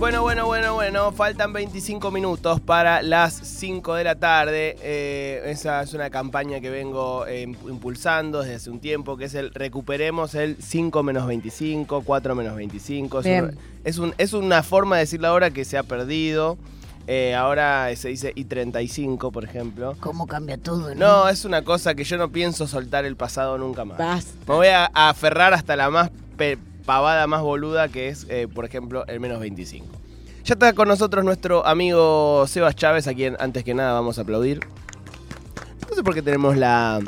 Bueno, bueno, bueno, bueno, faltan 25 minutos para las 5 de la tarde. Eh, esa es una campaña que vengo eh, impulsando desde hace un tiempo, que es el recuperemos el 5 menos 25, 4 menos 25. Es, un- es, un- es una forma de decir la hora que se ha perdido. Eh, ahora se dice I35, por ejemplo. ¿Cómo cambia todo? No, es una cosa que yo no pienso soltar el pasado nunca más. Basta. Me voy a, a aferrar hasta la más pe- pavada, más boluda, que es, eh, por ejemplo, el menos 25. Ya está con nosotros nuestro amigo Sebas Chávez, a quien antes que nada vamos a aplaudir. No sé por qué tenemos la,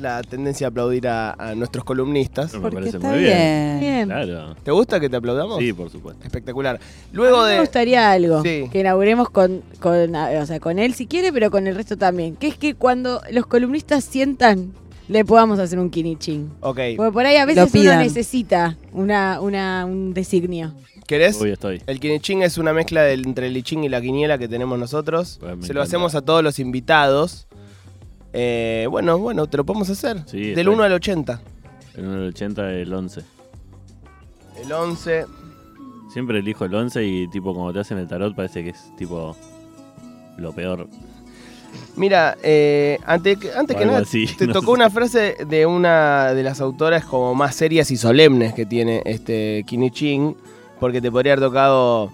la tendencia a aplaudir a, a nuestros columnistas. Me Porque parece está muy bien. bien. Bien. Claro. ¿Te gusta que te aplaudamos? Sí, por supuesto. Espectacular. Luego a mí de... me gustaría algo Sí. que inauguremos con, con, o sea, con él si quiere, pero con el resto también. Que es que cuando los columnistas sientan, le podamos hacer un quinichín. Ok. Porque por ahí a veces uno necesita una, una, un designio. ¿Querés? Hoy estoy. El quinichín es una mezcla del- entre el lichín y la quiniela que tenemos nosotros. Pues Se lo hacemos a todos los invitados. Eh, bueno, bueno, te lo podemos hacer. Sí, Del está 1 al 80. En el 80 el 11. El 11. Siempre elijo el 11 y tipo como te hacen el tarot parece que es tipo lo peor. Mira, eh, ante- antes que nada, así, te no tocó sé. una frase de una de las autoras como más serias y solemnes que tiene este Kinichín, porque te podría haber tocado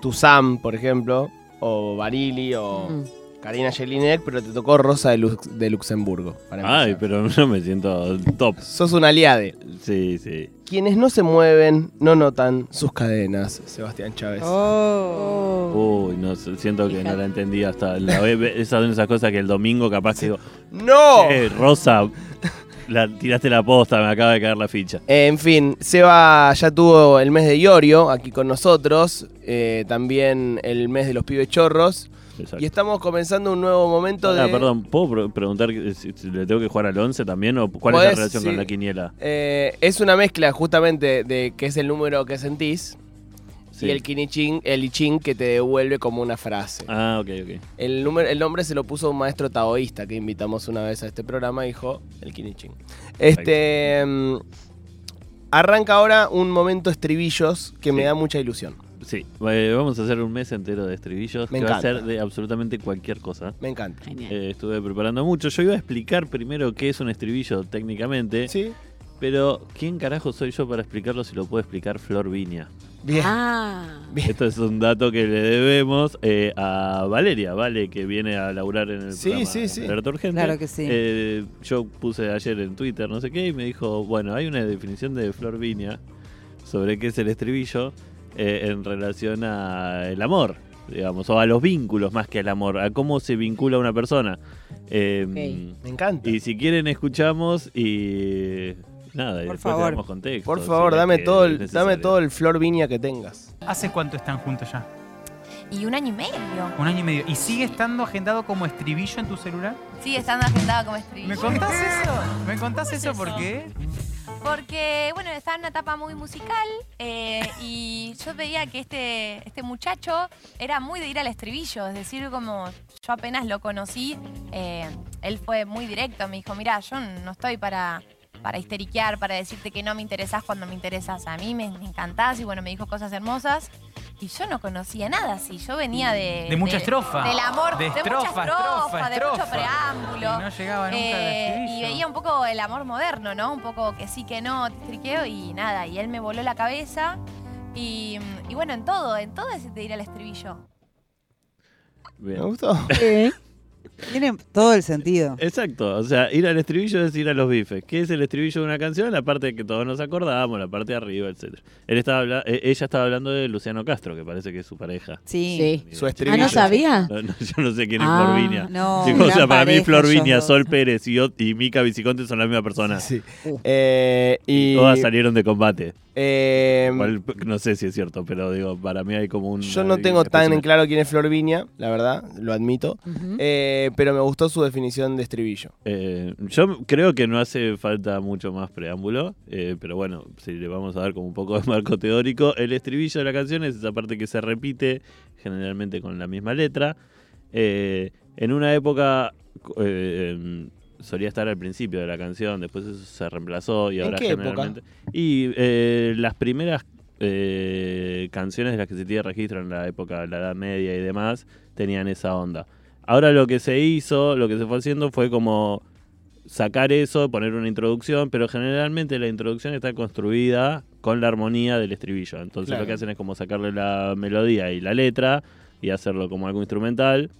Tuzam, por ejemplo, o Barili, o Mm. Karina Jelinek, pero te tocó Rosa de, Lux- de Luxemburgo. para Ay, pero no me siento top. Sos un aliade. Sí, sí. Quienes no se mueven no notan sus cadenas, Sebastián Chávez. Oh. Uy, no siento que no la entendí hasta la vez. Esas son esas cosas que el domingo capaz que digo, ¡No! "Eh, Rosa, la, tiraste la posta, me acaba de caer la ficha. Eh, en fin, Seba ya tuvo el mes de Iorio aquí con nosotros, eh, también el mes de los pibes chorros, Exacto. y estamos comenzando un nuevo momento Ah, de... perdón, ¿puedo pre- preguntar si, le tengo que jugar al 11 también o cuál es la relación sí. con la quiniela? Eh, es una mezcla justamente de qué es el número que sentís Sí. y el kinichín, el ichín que te devuelve como una frase. Ah, ok, ok. El, número, el nombre se lo puso un maestro taoísta que invitamos una vez a este programa, dijo el kinichín. Este... mm, arranca ahora un momento estribillos que me da mucha ilusión. Sí, eh, vamos a hacer un mes entero de estribillos Me que va a encanta. ser de absolutamente cualquier cosa. Me encanta. Genial. Eh, estuve preparando mucho. Yo iba a explicar primero qué es un estribillo técnicamente, ¿Sí? pero ¿quién carajo soy yo para explicarlo si lo puede explicar Flor Viña? Bien. Ah. Bien. Esto es un dato que le debemos eh, a Valeria, ¿vale? Que viene a laburar en el Sí, programa sí, sí. Urgente. Claro que sí. Eh, yo puse ayer en Twitter, no sé qué, y me dijo, bueno, hay una definición de Flor Viña sobre qué es el estribillo eh, en relación al amor, digamos, o a los vínculos más que al amor, a cómo se vincula una persona. Eh, Me encanta. Y si quieren escuchamos y nada, y Por después favor. le damos contexto. Por favor, dame todo, el, dame todo el flor viña que tengas. ¿Hace cuánto están juntos ya? Y un año y medio. Un año y medio. ¿Y sigue estando agendado como estribillo en tu celular? Sigue estando agendado como estribillo. ¿Me contás eso? ¿Me contás ¿Cómo es eso eso? por qué? Porque, bueno, estaba en una etapa muy musical eh, y yo veía que este, este muchacho era muy de ir al estribillo. Es decir, como yo apenas lo conocí, eh, él fue muy directo. Me dijo, mira, yo no estoy para, para histeriquear, para decirte que no me interesás cuando me interesas. A mí me, me encantás y, bueno, me dijo cosas hermosas. Y yo no conocía nada así. Yo venía de... De mucha estrofa. Del amor, De de, estrofa, mucha estrofa, estrofa, de mucho preámbulo. Y no llegaba nunca Eh, y veía un poco el amor moderno, ¿no? Un poco que sí, que no, triqueo y nada. Y él me voló la cabeza. Y, y bueno, en todo, en todo es de ir al estribillo. Bien. ¿Me gustó? Sí. Tiene todo el sentido. Exacto, o sea, ir al estribillo es ir a los bifes. ¿Qué es el estribillo de una canción? La parte que todos nos acordamos, la parte de arriba, etc. Él estaba habla- eh, ella estaba hablando de Luciano Castro, que parece que es su pareja. Sí. Sí. Su Ah, estribillo. ¿no sabía? No, no, yo no sé quién es Ah, Flor Viña. No, Sí, o sea, para mí pareja Flor ellos Viña, dos. Sol Pérez y, y Mica Viciconte son la misma persona. Sí. Uh. Eh, y, Todas salieron de combate. eh, Igual, no sé si es cierto, pero digo, para mí hay como un... yo no tengo tan en claro quién es Flor Viña, la verdad, lo admito. Eh, pero me gustó su definición de estribillo. Eh, yo creo que no hace falta mucho más preámbulo, eh, pero bueno, si le vamos a dar como un poco de marco teórico, el estribillo de la canción es esa parte que se repite generalmente con la misma letra. Eh, en una época eh, em, solía estar al principio de la canción, después eso se reemplazó y ¿En ahora qué época? generalmente... Y eh, las primeras eh, canciones de las que se tiene registro en la época de la Edad Media y demás tenían esa onda. Ahora lo que se hizo, lo que se fue haciendo fue como sacar eso, poner una introducción, pero generalmente la introducción está construida con la armonía del estribillo. Entonces Claro. lo que hacen es como sacarle la melodía y la letra y hacerlo como algo instrumental.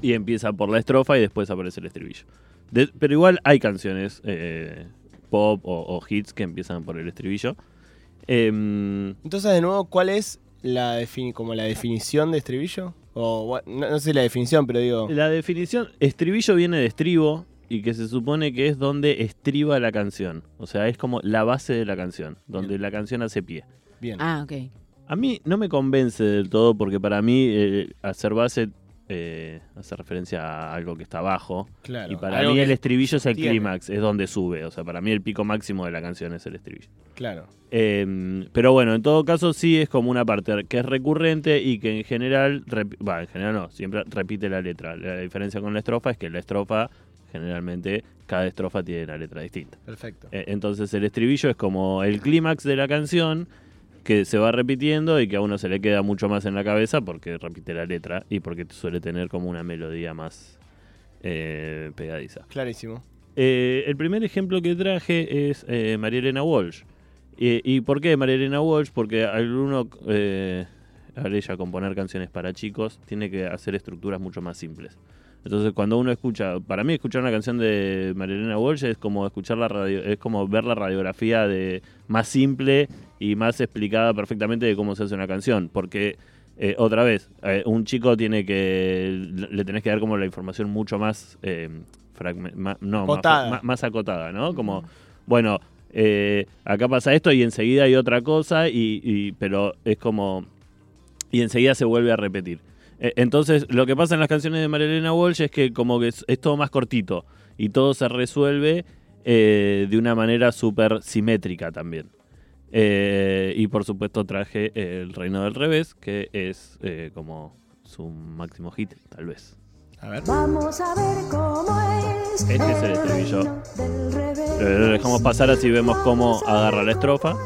Y empieza por la estrofa y después aparece el estribillo. De- pero igual hay canciones eh, pop o, o hits que empiezan por el estribillo. Em, Entonces, de nuevo, ¿cuál es la, defini- como la definición de estribillo? O, no, no sé la definición, pero digo... La definición, estribillo viene de estribo y que se supone que es donde estriba la canción. O sea, es como la base de la canción, donde la canción hace pie. Bien. Ah, ok. A mí no me convence del todo porque para mí eh, hacer base eh, hace referencia a algo que está abajo. claro. y para mí el estribillo es el clímax, es donde sube. O sea, para mí el pico máximo de la canción es el estribillo. Claro. Eh, pero bueno, en todo caso sí es como una parte que es recurrente y que en general, va, en general no, siempre repite la letra. La diferencia con la estrofa es que la estrofa, generalmente, cada estrofa tiene la letra distinta. Perfecto. Eh, entonces el estribillo es como el clímax de la canción que se va repitiendo y que a uno se le queda mucho más en la cabeza porque repite la letra y porque suele tener como una melodía más eh, pegadiza. Clarísimo. Eh, el primer ejemplo que traje es eh, María Elena Walsh. ¿Y por qué María Elena Walsh? Porque al uno, eh, al ella componer canciones para chicos, tiene que hacer estructuras mucho más simples. Entonces, cuando uno escucha, para mí escuchar una canción de María Elena Walsh es como escuchar la radio, es como ver la radiografía de más simple y más explicada perfectamente de cómo se hace una canción, porque eh, otra vez, eh, un chico tiene que le tenés que dar como la información mucho más eh, ma- no, Acotada. Más, más acotada, ¿no? Como, bueno, eh, acá pasa esto y enseguida hay otra cosa, y, y- pero es como. Y enseguida se vuelve a repetir. Eh, entonces, lo que pasa en las canciones de María Elena Walsh es que, como que es, es todo más cortito y todo se resuelve eh, de una manera súper simétrica también. Eh, y por supuesto, traje El Reino del Revés, que es eh, como su máximo hit, tal vez. A ver. Vamos a ver cómo es. Este es el estribillo. reino del revés. Lo dejamos pasar así vemos cómo agarra la estrofa.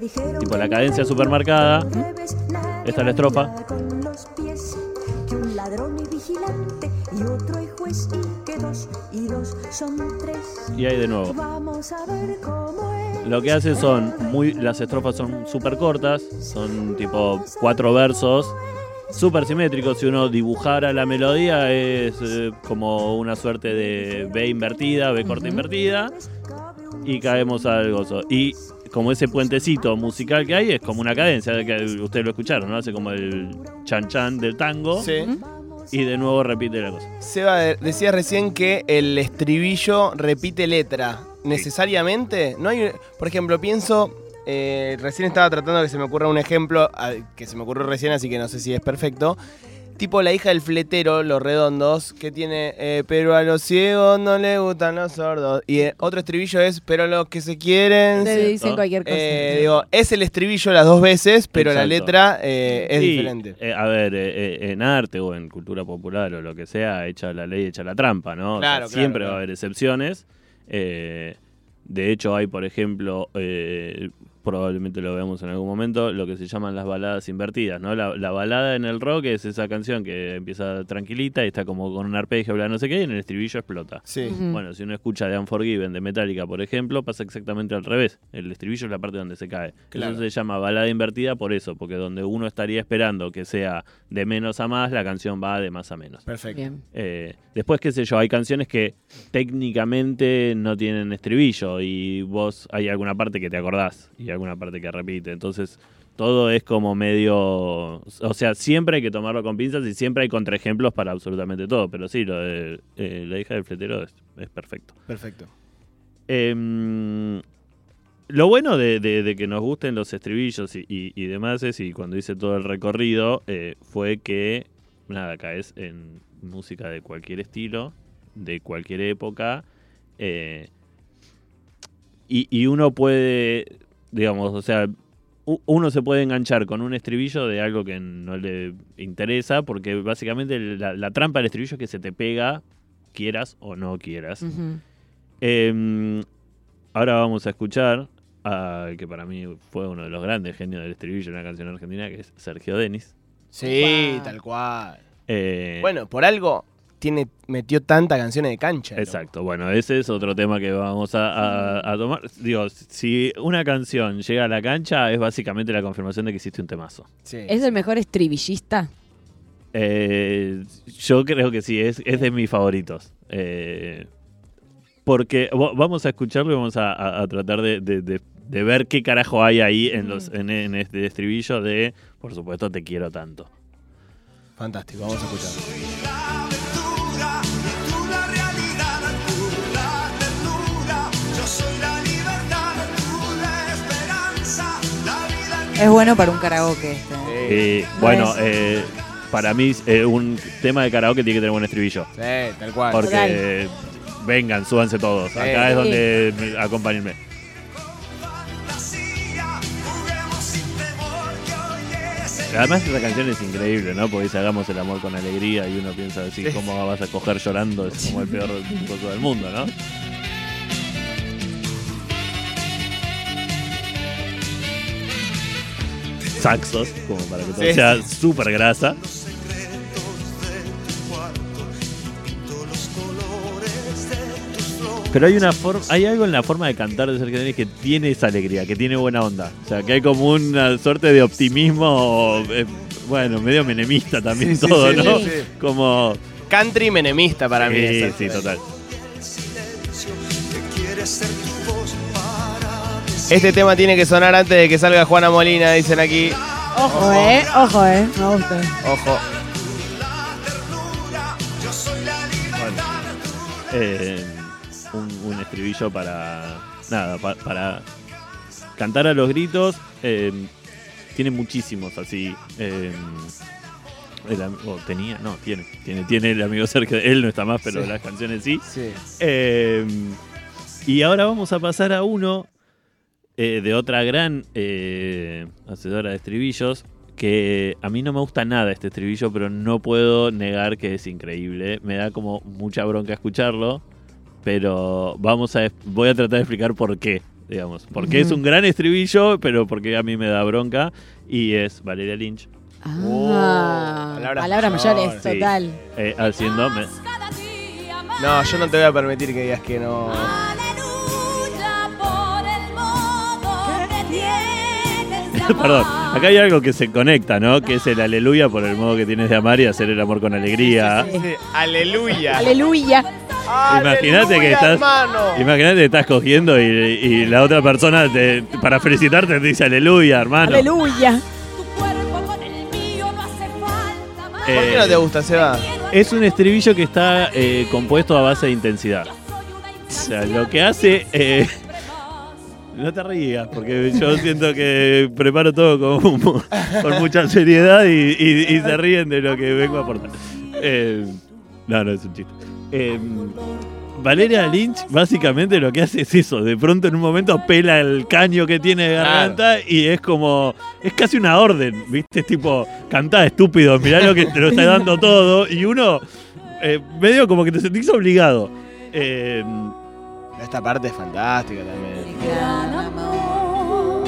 Tipo, la en cadencia supermarcada. Esta es la estrofa. y ahí de nuevo. Lo que hace son muy. Las estrofas son súper cortas, son tipo cuatro versos, súper simétricos. Si uno dibujara la melodía, es eh, como una suerte de B invertida, B corta invertida, y caemos al gozo. Y como ese puentecito musical que hay, es como una cadencia, que ustedes lo escucharon, ¿no? Hace como el chan chan del tango, Sí. y de nuevo repite la cosa. Seba, de- decías recién que el estribillo repite letra. ¿Necesariamente? No hay, por ejemplo, pienso, eh, recién estaba tratando que se me ocurra un ejemplo, ah, que se me ocurrió recién, así que no sé si es perfecto. Tipo la hija del fletero, los redondos, que tiene, eh, pero a los ciegos no le gustan los sordos. Y eh, otro estribillo es, pero los que se quieren... Se- dicen ¿no? cualquier cosa. Eh, digo, es el estribillo las dos veces, pero la letra eh, es Sí, diferente. eh, a ver, en arte o en cultura popular o lo que sea, echa la ley, echa la trampa, ¿no? O sea, Claro, claro, siempre claro. va a haber excepciones. Eh, de hecho, hay, por ejemplo, eh, probablemente lo veamos en algún momento, lo que se llaman las baladas invertidas, ¿no? La, la balada en el rock es esa canción que empieza tranquilita y está como con un arpegio, bla, no sé qué, y en el estribillo explota. Sí. Bueno, si uno escucha de Unforgiven de Metallica, por ejemplo, pasa exactamente al revés. El estribillo es la parte donde se cae. Claro. Eso se llama balada invertida por eso, porque donde uno estaría esperando que sea de menos a más, la canción va de más a menos. Perfecto. Eh, después, qué sé yo, hay canciones que técnicamente no tienen estribillo y vos hay alguna parte que te acordás y alguna parte que repite. Entonces, todo es como medio. O sea, siempre hay que tomarlo con pinzas y siempre hay contraejemplos para absolutamente todo. Pero sí, lo de eh, la hija del fletero es, es perfecto. Perfecto. Em, lo bueno de, de- de que nos gusten los estribillos y, y- y demás es, y cuando hice todo el recorrido, eh, fue que, nada, caes en música de cualquier estilo, de cualquier época, eh, y, y uno puede, digamos, o sea, uno se puede enganchar con un estribillo de algo que no le interesa, porque básicamente la, la trampa del estribillo es que se te pega, quieras o no quieras. Eh, ahora vamos a escuchar al que para mí fue uno de los grandes genios del estribillo en una canción argentina, que es Sergio Denis. Sí, Opa. tal cual. Eh, Bueno, por algo tiene, metió tantas canciones de cancha. ¿no? Exacto, bueno, ese es otro tema que vamos a, a- a tomar. Digo, si una canción llega a la cancha, es básicamente la confirmación de que hiciste un temazo. Sí. ¿Es el mejor estribillista? Eh, yo creo que sí, es, es de mis favoritos. Eh, porque vamos a escucharlo y vamos a, a- a tratar de, de- de- de ver qué carajo hay ahí en, los, en, en este estribillo de, por supuesto, te quiero tanto. Fantástico, vamos a escuchar. Es bueno para un karaoke este. Eh, bueno, eh, para mí eh, un tema de karaoke tiene que tener buen estribillo. Sí, tal cual. Porque vengan, súbanse todos. Sí. Acá es Sí. donde me- acompáñenme. Además esa canción es increíble, ¿no? Porque dice hagamos el amor con alegría y uno piensa así, Sí. ¿cómo vas a coger llorando? Es como el peor cosa del mundo, ¿no? Saxos, como para que todo Sí. sea súper grasa. Pero hay una forma, hay algo en la forma de cantar de Sergio Denis que tiene esa alegría, que tiene buena onda. O sea, que hay como una suerte de optimismo, eh, bueno, medio menemista también Sí, todo, sí, ¿no? Como Country menemista para mí. sí, sí, total. Este tema tiene que sonar antes de que salga Juana Molina, dicen aquí. Ojo, eh. Ojo, eh. Me gusta. Ojo. Bueno, eh, un, un estribillo para nada, pa- para cantar a los gritos. eh, tiene muchísimos así. eh, el tenía, no, tiene, tiene, tiene el amigo Sergio. Él no está más, pero Sí. las canciones sí. Sí. Eh, y ahora vamos a pasar a uno eh, de otra gran eh, hacedora de estribillos. Que a mí no me gusta nada este estribillo, pero no puedo negar que es increíble. Me da como mucha bronca escucharlo. Pero vamos a voy a tratar de explicar por qué, digamos. Porque es un gran estribillo, pero porque a mí me da bronca. Y es Valeria Lynch Ah, palabras palabras, mayores, mayores, sí. total. eh, haciendo. No, yo no te voy a permitir que digas que no. Perdón, acá hay algo que se conecta, ¿no? Que es el aleluya por el modo que tienes de amar y hacer el amor con alegría. Sí. Sí, Aleluya. Aleluya. Imagínate que estás-. Imagínate que estás cogiendo y, y la otra persona te- para felicitarte te dice aleluya, hermano. Aleluya. Tu cuerpo con el mío no hace falta más. Eh, ¿Por qué no te gusta, Seba? Es un estribillo que está eh, compuesto a base de intensidad. O sea, lo que hace... eh, no te rías, porque yo siento que preparo todo con, con mucha seriedad y, y- y se ríen de lo que vengo a aportar. Eh, no, no es un chiste. Eh, Valeria Lynch básicamente lo que hace es eso. De pronto en un momento pela el caño que tiene de garganta y es como... Es casi una orden, ¿viste? Es tipo, cantá estúpido, mirá lo que te lo está dando todo. Y uno eh, medio como que te sentís obligado. Eh, Esta parte es fantástica también. Gran amor,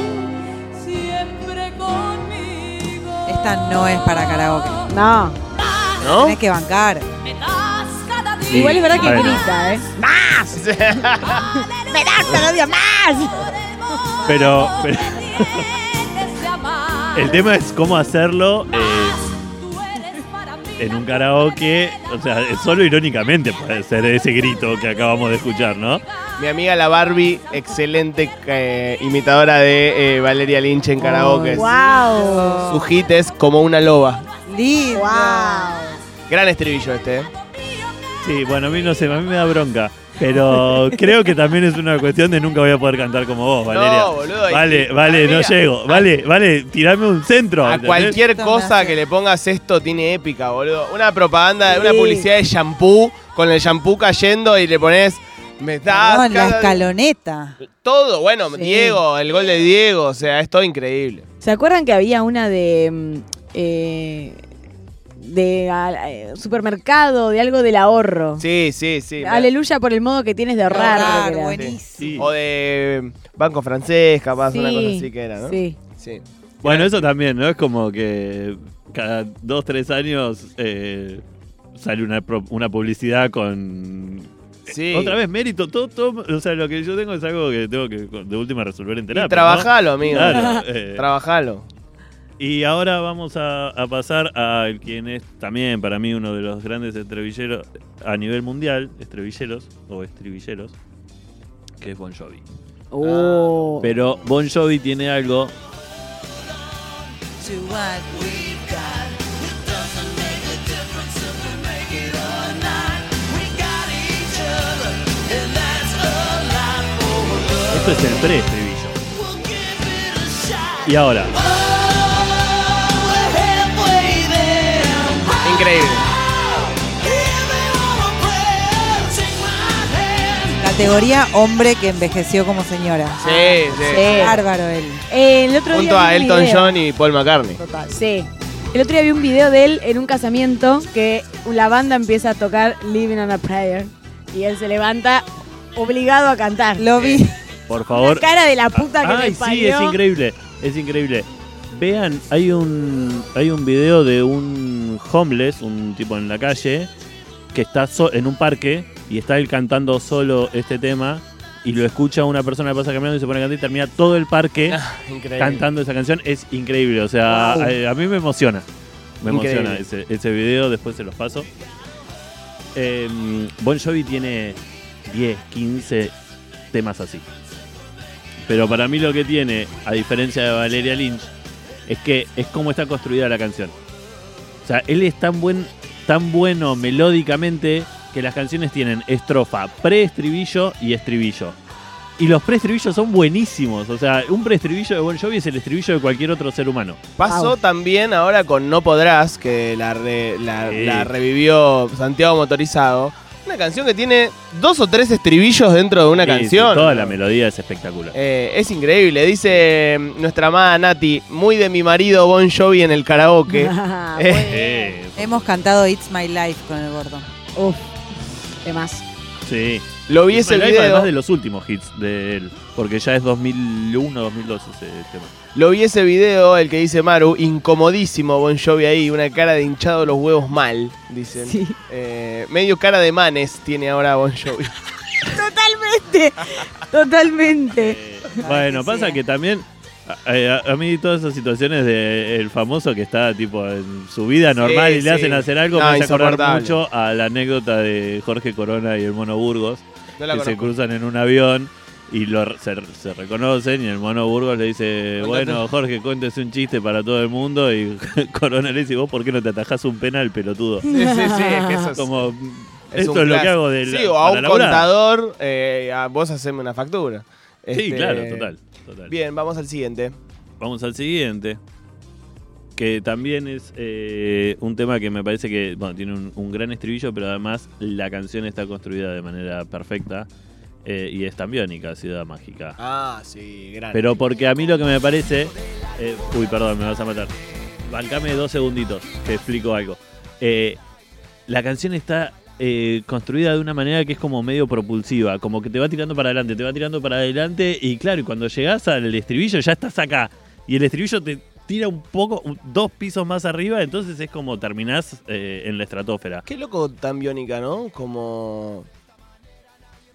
siempre conmigo. Esta no es para karaoke. No. ¿No? Tenés que bancar. Me das cada día. Igual es verdad que Bueno. grita, ¿eh? ¡Me das cada día más! pero, Tienes el tema es cómo hacerlo eh, en un karaoke. O sea, solo irónicamente puede ser ese grito que acabamos de escuchar, ¿no? Mi amiga la Barbie, excelente eh, imitadora de eh, Valeria Lynch en karaoke. ¡Wow! Su hit es como una loba. Lindo. ¡Wow! Gran estribillo este, ¿eh? Sí, bueno, a mí no sé, a mí me da bronca. Pero creo que también es una cuestión de nunca voy a poder cantar como vos, Valeria. No, boludo. Vale, vale, no llego. Vale, vale, tirame un centro. A ¿entendés? cualquier cosa que le pongas esto tiene épica, boludo. Una propaganda, una Sí. publicidad de shampoo con el shampoo cayendo y le pones. Me das Perdón, la cada- escaloneta. Todo, bueno, Sí. Diego, el gol de Diego, o sea, es todo increíble. ¿Se acuerdan que había una de. mm, eh, de a- eh, supermercado, de algo del ahorro. Sí, sí, sí. Aleluya por el modo que tienes de ahorrar. Buenísimo. Sí. O de Banco Francés, capaz, una cosa así que era, ¿no? Sí. Sí. Bueno, eso también, ¿no? Es como que cada dos, tres años eh, sale una, pro- una publicidad con... Sí. Otra vez mérito, todo, todo, o sea, lo que yo tengo es algo que tengo que de última resolver en terapia. Y trabajalo, ¿no? amigo. Claro, eh, Trabajalo. Y ahora vamos a, a pasar a quien es también para mí uno de los grandes estrevilleros a nivel mundial, estrevilleros o estribilleros, que es Bon Jovi. Oh. Pero Bon Jovi tiene algo. Esto es el pre-estribillo. Y ahora, Increíble. Categoría hombre que envejeció como señora. Sí, sí. Sí. Bárbaro él. Eh, el otro Junto día a Elton video. John y Paul McCartney. Sí. El otro día vi un video de él en un casamiento que la banda empieza a tocar Living on a Prayer y él se levanta obligado a cantar. Lo vi. por favor. La cara de la puta que Ay, le sí, es increíble. Es increíble. Vean, hay un hay un video de un homeless, un tipo en la calle, que está so- en un parque y está él cantando solo este tema y lo escucha una persona que pasa caminando y se pone a cantar y termina todo el parque Increíble. cantando esa canción. Es increíble, o sea, Wow. a, a mí me emociona. Me Increíble. emociona ese, ese video, después se los paso. Eh, bon Jovi tiene 10, 15 temas así. Pero para mí lo que tiene, a diferencia de Valeria Lynch, es que es como está construida la canción. O sea, él es tan buen, tan bueno melódicamente que las canciones tienen estrofa, pre-estribillo y estribillo. Y los pre-estribillos son buenísimos. O sea, un pre-estribillo de Bon Jovi es el estribillo de cualquier otro ser humano. Pasó Wow. también ahora con No Podrás, que la, re- la, Sí. la revivió Santiago Motorizado. Una canción que tiene dos o tres estribillos dentro de una Sí, sí, canción. toda la melodía es espectacular. Eh, es increíble. Dice mm, nuestra amada Nati, muy de mi marido Bon Jovi en el karaoke. Ah, Eh. Hemos cantado It's My Life con el gordo. Uf, sí. Lo vi ese video. Además de los últimos hits de él. Porque ya es 2001, 2002 ese tema. Lo vi ese video, el que dice Maru, incomodísimo Bon Jovi ahí, una cara de hinchado los huevos mal, dicen. Sí. Eh, medio cara de manes tiene ahora Bon Jovi. Totalmente. Totalmente. Eh, bueno, que pasa que eh. también a, a- a mí todas esas situaciones de el famoso que está tipo en su vida normal Sí, y le sí. hacen hacer algo No, me hace acordar mucho a la anécdota de Jorge Corona y el Mono Burgos La que se cruzan en un avión y lo, se, se reconocen y el Mono Burgos le dice, bueno Jorge, cuéntese un chiste para todo el mundo y Corona le dice, vos por qué no te atajás un penal, pelotudo. Sí, sí, sí, es que eso es, Como, es esto es lo que hago de Sí, o a un contador, eh, a vos haceme una factura. Sí, Este, claro, total. total. Bien, vamos al siguiente. Vamos al siguiente. Que también es eh, un tema que me parece que bueno, tiene un, un gran estribillo, pero además la canción está construida de manera perfecta. eh, y es tan biónica, Ciudad Mágica. Ah, sí, grande. Pero porque a mí lo que me parece. eh, uy, perdón, me vas a matar. Bancame dos segunditos, te explico algo. La canción está eh, construida de una manera que es como medio propulsiva, como que te va tirando para adelante, te va tirando para adelante, y claro, y cuando llegas al estribillo ya estás acá. Y el estribillo te tira un poco, dos pisos más arriba, entonces es como terminás eh, en la estratosfera. Qué loco tan biónica, ¿no? Como.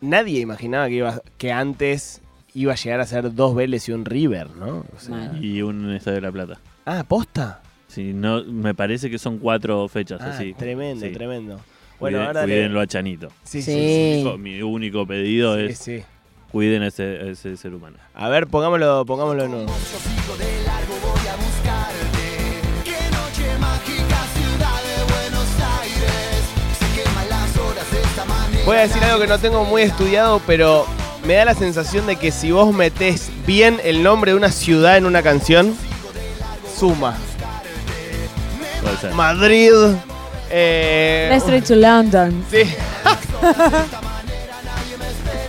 Nadie imaginaba que, iba, que antes iba a llegar a ser dos Vélez y un River, ¿no? O sea- Mal. Y un Estadio de la Plata. ah, posta. Si no, me parece que son cuatro fechas Ah, así. tremendo, Sí. tremendo. Bueno, ahora le- cuídenlo a Chanito. Sí, Sí. sí, sí. Único- mi único pedido Sí, es sí. cuiden a ese, a ese ser humano. A ver, pongámoslo, pongámoslo de nuevo. Voy a decir algo que no tengo muy estudiado, pero me da la sensación de que si vos metés bien el nombre de una ciudad en una canción, suma. Puede ser. Madrid. Eh, Straight to London. sí.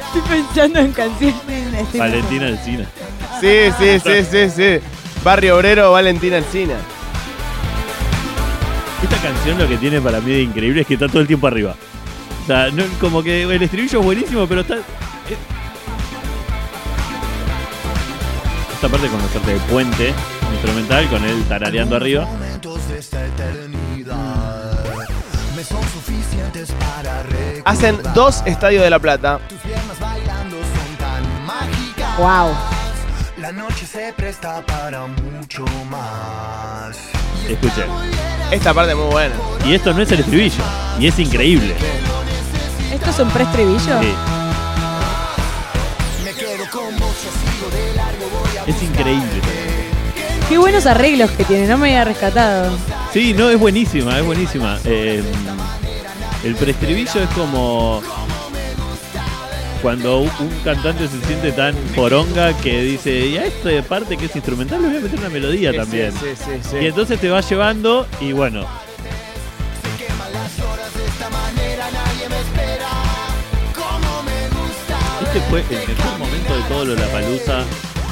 Estoy pensando en canciones. Valentina Alcina. sí, sí, sí, sí, sí. Barrio Obrero, Valentina Alcina. Esta canción lo que tiene para mí de increíble es que está todo el tiempo arriba. O sea, no- como que el estribillo es buenísimo, pero está. eh. Esta parte con la suerte de puente instrumental, con él tarareando arriba. Hacen dos Estadios de la Plata. Wow. La noche se presta para mucho más. Escuchen. Esta parte es muy buena. Y esto no es el estribillo. Y es increíble. ¿Esto es un preestribillo? Sí, Me quedo con vos, yo sigo de largo, voy a es increíble. Qué buenos arreglos que tiene, no me había rescatado. Sí, no, es buenísima, es buenísima. Eh, el preestribillo es como cuando un cantante se siente tan poronga que dice, y a esta parte que es instrumental le voy a meter una melodía también. Sí, sí, sí. Y entonces te va llevando y bueno. Este fue el mejor momento de todo lo de la palusa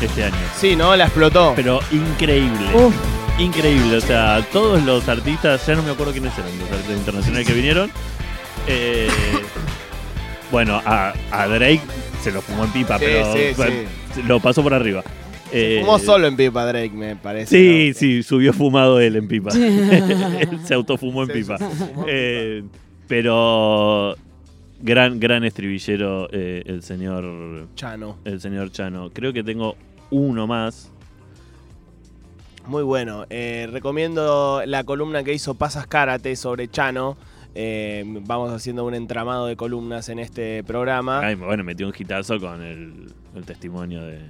este año. Sí, ¿no? La explotó. Pero increíble. Uf. Increíble, o sea, todos los artistas, ya no me acuerdo quiénes eran los artistas internacionales que vinieron. Eh, bueno, a, a Drake se lo fumó en pipa, Sí, pero sí, bueno, lo pasó por arriba. Eh, Fumó solo en pipa Drake, me parece. Sí, ¿no? sí, subió fumado él en pipa. Él se autofumó en Se pipa. fumó Eh, pero gran, gran estribillero eh, el señor Chano. el señor Chano. Creo que tengo uno más. Muy bueno. Eh, recomiendo la columna que hizo Pasas Karate sobre Chano. Eh, vamos haciendo un entramado de columnas en este programa. Ay, bueno, metió un hitazo con el, el testimonio de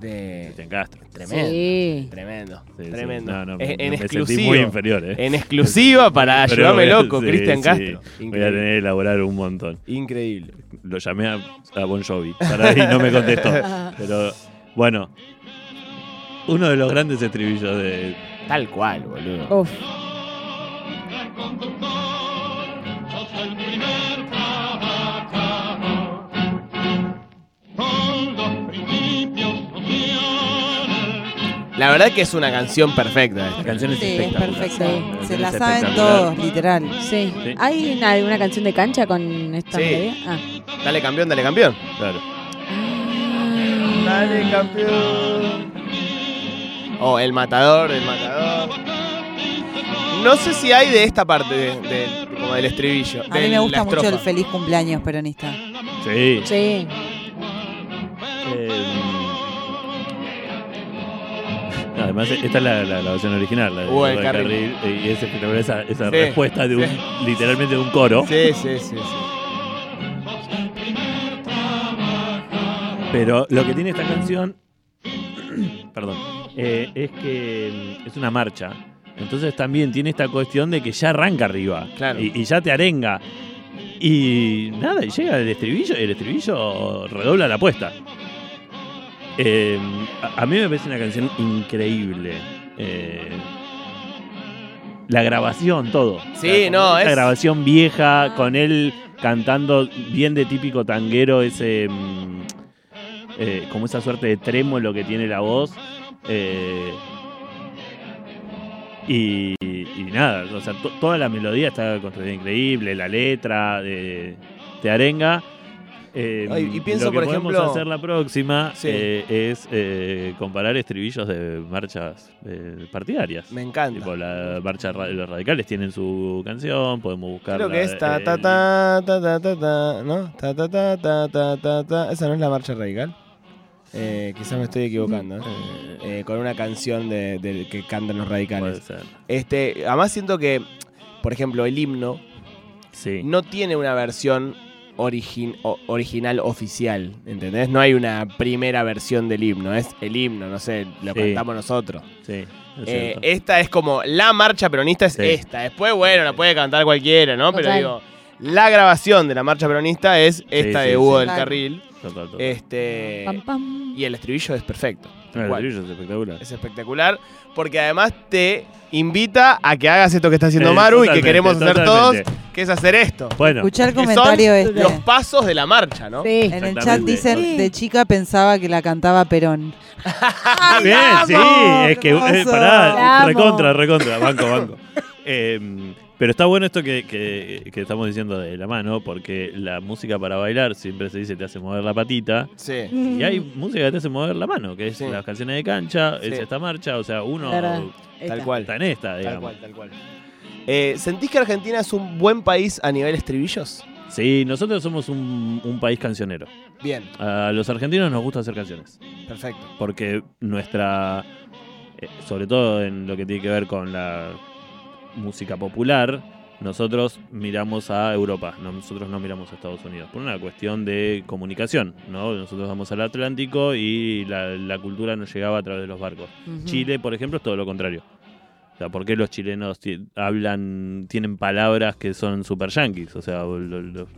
De... Cristian Castro. Tremendo. Sí. Tremendo. Sí, sí. tremendo. No, no, En- me- en me sentí exclusiva. muy inferior, ¿eh? En exclusiva para Pero ayudarme voy a- loco, sí, Cristian sí. Castro. Voy a tener que elaborar un montón. Increíble. Lo llamé a, a Bon Jovi para y no me contestó. Pero bueno, uno de los grandes estribillos de. Tal cual, boludo. Uf. La verdad que es una canción perfecta. esta. La canción es Sí, es perfecta. La Se la saben todos, literal. Sí. Sí. ¿Hay una, alguna canción de cancha con esta Sí. melodía? Ah. Dale campeón, dale campeón. Claro. Dale campeón. Oh, el matador, el matador. No sé si hay de esta parte, de, de- como del estribillo. A mí me gusta mucho el feliz cumpleaños peronista. Sí. Sí. Además, esta es la, la grabación original, la de Uh, el Carril. Carril, y es espectacular esa, esa Sí, respuesta de un, sí. literalmente de un coro. Sí, sí, sí, sí. Pero lo que tiene esta canción, perdón, eh, es que mm, es una marcha. Entonces también tiene esta cuestión de que ya arranca arriba. Claro. Y, y ya te arenga. Y nada, y llega el estribillo y el estribillo redobla la apuesta. Eh, a, mí me parece una canción increíble. Eh, la grabación, todo. Sí, La- no, es- grabación vieja con él cantando bien de típico tanguero, ese. mm, eh, como esa suerte de trémolo que tiene la voz. eh, y, y nada, o sea, to- toda la melodía está construida increíble, la letra de, de arenga. Eh, Ay, y pienso, lo que por podemos ejemplo- hacer la próxima Sí. eh, es eh, comparar estribillos de marchas eh, partidarias. Me encanta. Tipo, la marcha los radicales tienen su canción, podemos buscar. Creo que es ta ta ta ta ta ta ta, ¿no? Ta ta ta ta ta ta ta. Esa no es la marcha radical. Eh, quizás me estoy equivocando. ¿eh? Con una canción de, de- que cantan los Puede radicales. ser. Este, además siento que, por ejemplo, el himno Sí. no tiene una versión origin- o- original oficial, ¿entendés? No hay una primera versión del himno, es el himno, no sé, lo Sí. cantamos nosotros. Sí, es Eh, esta es como la marcha peronista es Sí. esta. Después, bueno, la puede cantar cualquiera, ¿no? Pero digo, la grabación de la marcha peronista es esta sí, de sí. Hugo del Claro. Carril. Total, total. Este, Pam, pam. y el estribillo es perfecto. El es espectacular. Es espectacular porque además te invita a que hagas esto que está haciendo Eh, Maru y que totalmente, queremos hacer totalmente. todos, que es hacer esto. Bueno, Escuchar el Que son comentario este. Los pasos de la marcha, ¿no? Sí. En el chat Exactamente. dicen, Sí. de chica pensaba que la cantaba Perón. ¡Ay, bien, sí, es que, Hermoso. eh, pará, amo. recontra, recontra, banco, banco. Eh, Pero está bueno esto que, que- que estamos diciendo de la mano, porque la música para bailar siempre se dice te hace mover la patita. Sí. Y hay música que te hace mover la mano, que es Sí. las canciones de cancha, Sí. es esta marcha, o sea, uno. Tal cual. está en esta, Tal digamos. cual, tal cual. Eh, ¿Sentís que Argentina es un buen país a nivel estribillos? Sí, nosotros somos un, un país cancionero. Bien, A los argentinos nos gusta hacer canciones. perfecto. porque nuestra, eh, sobre todo en lo que tiene que ver con la música popular, nosotros miramos a Europa, no- nosotros no miramos a Estados Unidos, por una cuestión de comunicación, ¿no? Nosotros vamos al Atlántico y la, la cultura nos llegaba a través de los barcos. Chile, por ejemplo, es todo lo contrario. O sea, ¿por qué los chilenos hablan, tienen palabras que son super yanquis? O sea, lo- lo-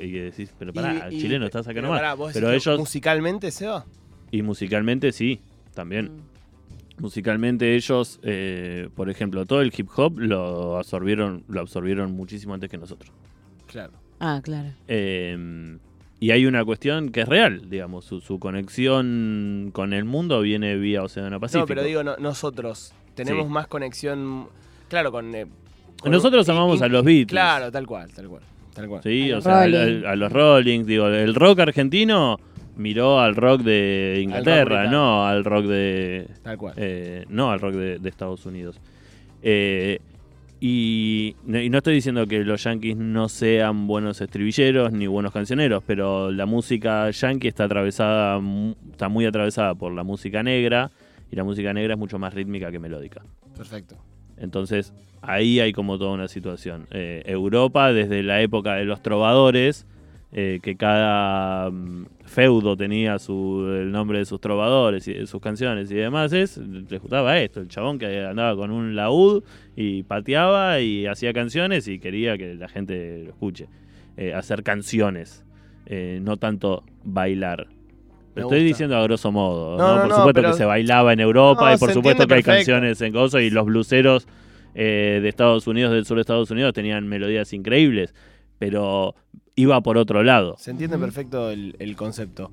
y que decís, pero pará, Y- y- chileno, estás acá pero nomás. pará, ¿vos pero ellos, Musicalmente, Seba. y musicalmente sí, también. Musicalmente ellos, eh, por ejemplo, todo el hip hop lo absorbieron, lo absorbieron muchísimo antes que nosotros. Claro. Ah, claro. Eh, y hay una cuestión que es real, digamos, su, su conexión con el mundo viene vía Océano Pacífico. No, pero digo, no- nosotros tenemos Sí. más conexión, claro, con... eh, con- Nosotros amamos a los Beatles. Claro, tal cual, tal cual. Tal cual. Sí, A o los sea, al- a los Rolling, digo, el rock argentino miró al rock de Inglaterra, no al rock de, Tal cual. Eh, no al rock de, de Estados Unidos. Eh, y, no- y no estoy diciendo que los yankees no sean buenos estribilleros ni buenos cancioneros, pero la música yankee está atravesada, está muy atravesada por la música negra y la música negra es mucho más rítmica que melódica. Perfecto. Entonces ahí hay como toda una situación. Eh, Europa desde la época de los trovadores, eh, que cada mm, feudo tenía su, el nombre de sus trovadores y de sus canciones y demás, es, le gustaba esto, el chabón que andaba con un laúd y pateaba y hacía canciones y quería que la gente lo escuche. Eh, hacer canciones, eh, no tanto bailar. Lo estoy gusta. diciendo a grosso modo. No, ¿no? no, Por supuesto pero- que se bailaba en Europa y por supuesto que hay canciones en gozo y los bluseros de Estados Unidos, del sur de Estados Unidos, tenían melodías increíbles, pero iba por otro lado. Se entiende perfecto el, el concepto.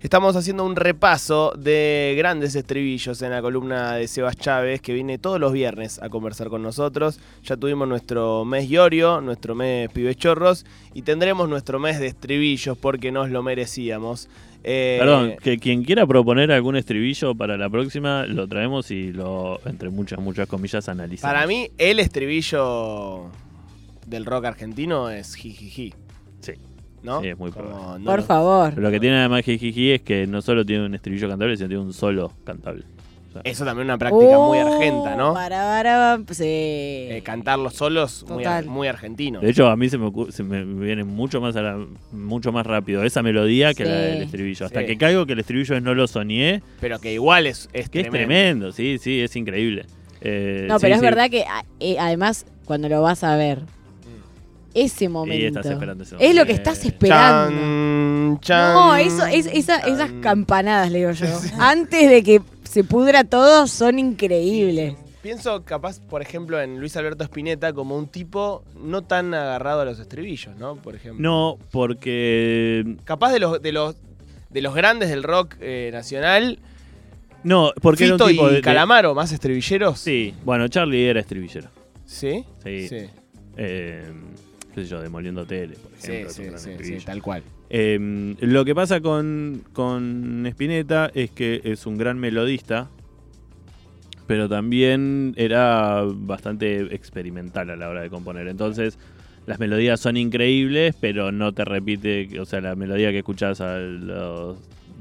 Estamos haciendo un repaso de grandes estribillos en la columna de Sebas Chávez, que viene todos los viernes a conversar con nosotros. Ya tuvimos nuestro mes Iorio, nuestro mes Pibechorros, y tendremos nuestro mes de estribillos porque nos lo merecíamos. Eh, Perdón, que quien quiera proponer algún estribillo para la próxima, lo traemos y lo, entre muchas, muchas comillas, analizamos. Para mí, el estribillo del rock argentino es jijiji. Sí. ¿No? Sí, es muy Como, probable. no Por favor. Pero lo que tiene además Jijiji es que no solo tiene un estribillo cantable, sino tiene un solo cantable. O sea, Eso también es una práctica muy Oh, argenta, ¿no? Para, para, sí. Eh, cantarlos solos, muy, ar- Total. muy argentino. De hecho, a mí se me, ocu- se me viene mucho más a la- mucho más rápido esa melodía que Sí. la del estribillo. Hasta Sí. que caigo que el estribillo es no lo soñé, Pero que igual es, es que tremendo. es tremendo, sí, sí, es increíble. Eh, No, sí, pero es sí. verdad que a- eh, además, cuando lo vas a ver, ese momento. estás esperando ese Es lo momento. que estás esperando. Chan, chan, No, eso, es, esa- esas campanadas, le digo yo. Antes de que se pudra todo, son increíbles. Pienso capaz, por ejemplo, en Luis Alberto Spinetta como un tipo no tan agarrado a los estribillos, ¿no? Por ejemplo. No, porque. Capaz de los, de los, de los grandes del rock eh, nacional, No, porque era un Fito tipo y de- de- Calamaro, más estribilleros. Sí, bueno, Charlie era estribillero. ¿Sí? Sí. Sí, Eh, qué sé yo, demoliendo tele, por sí, ejemplo. sí, sí, sí, estribillo. tal cual. Eh, lo que pasa con, con Spinetta es que es un gran melodista, pero también era bastante experimental a la hora de componer. Entonces, las melodías son increíbles, pero no te repite, o sea, la melodía que escuchas a los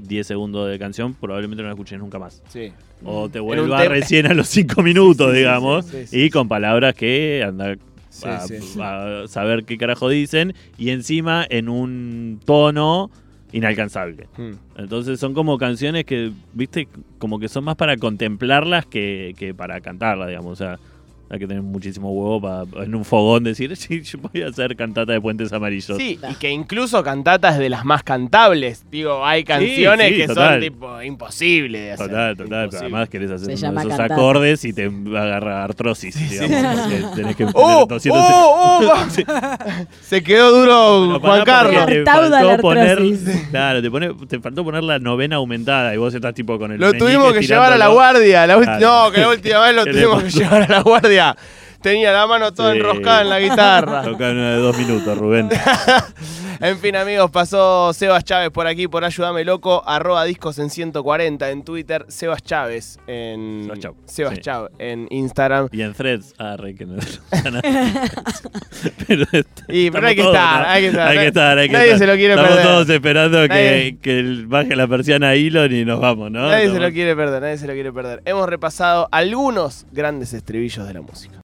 10 segundos de canción probablemente no la escuches nunca más. Sí. O te vuelva recién a los 5 minutos, Sí, sí, digamos, sí, sí, sí, y con palabras que anda Sí, a, sí. a saber qué carajo dicen y encima en un tono inalcanzable. Hmm. Entonces son como canciones que, viste, como que son más para contemplarlas que, que para cantarlas, digamos. O sea, hay que tener muchísimo huevo para en un fogón decir, sí, yo voy a hacer cantata de Puentes Amarillos. Sí, y que incluso cantatas de las más cantables. Digo, hay canciones sí, que total. son tipo imposibles de hacer. Total, total, pero además querés hacer esos cantata. acordes y te agarra artrosis, digamos, porque tenés que ¡Oh! 200 ¡Oh! ¡Oh! Sí. Se quedó duro Juan Carlos. te faltó poner, claro, te, pone- te faltó poner la novena aumentada y vos estás tipo con el Lo tuvimos que llevar a la guardia. La ulti- Claro. No, que la última vez lo ¿Qué le tuvimos que llevar a la guardia. yeah Tenía la mano toda Sí. enroscada en la guitarra. Toca una de dos minutos, Rubén. En fin, amigos, pasó Sebas Chávez por aquí por Ayúdame Loco, arroba discos en 140 en Twitter, Sebas Chávez en Sebas Chau. Sebas Sí. Chau en Instagram. Y en threads, ah, re que no. pero está- Y pero estamos hay que todos, estar, ¿no? hay que estar. Hay que estar, hay que Nadie estar. se lo quiere Estamos perder. todos esperando que, baje la persiana a Elon y nos vamos, ¿no? Nadie se Estamos- lo quiere perder, nadie se lo quiere perder. Hemos repasado algunos grandes estribillos de la música.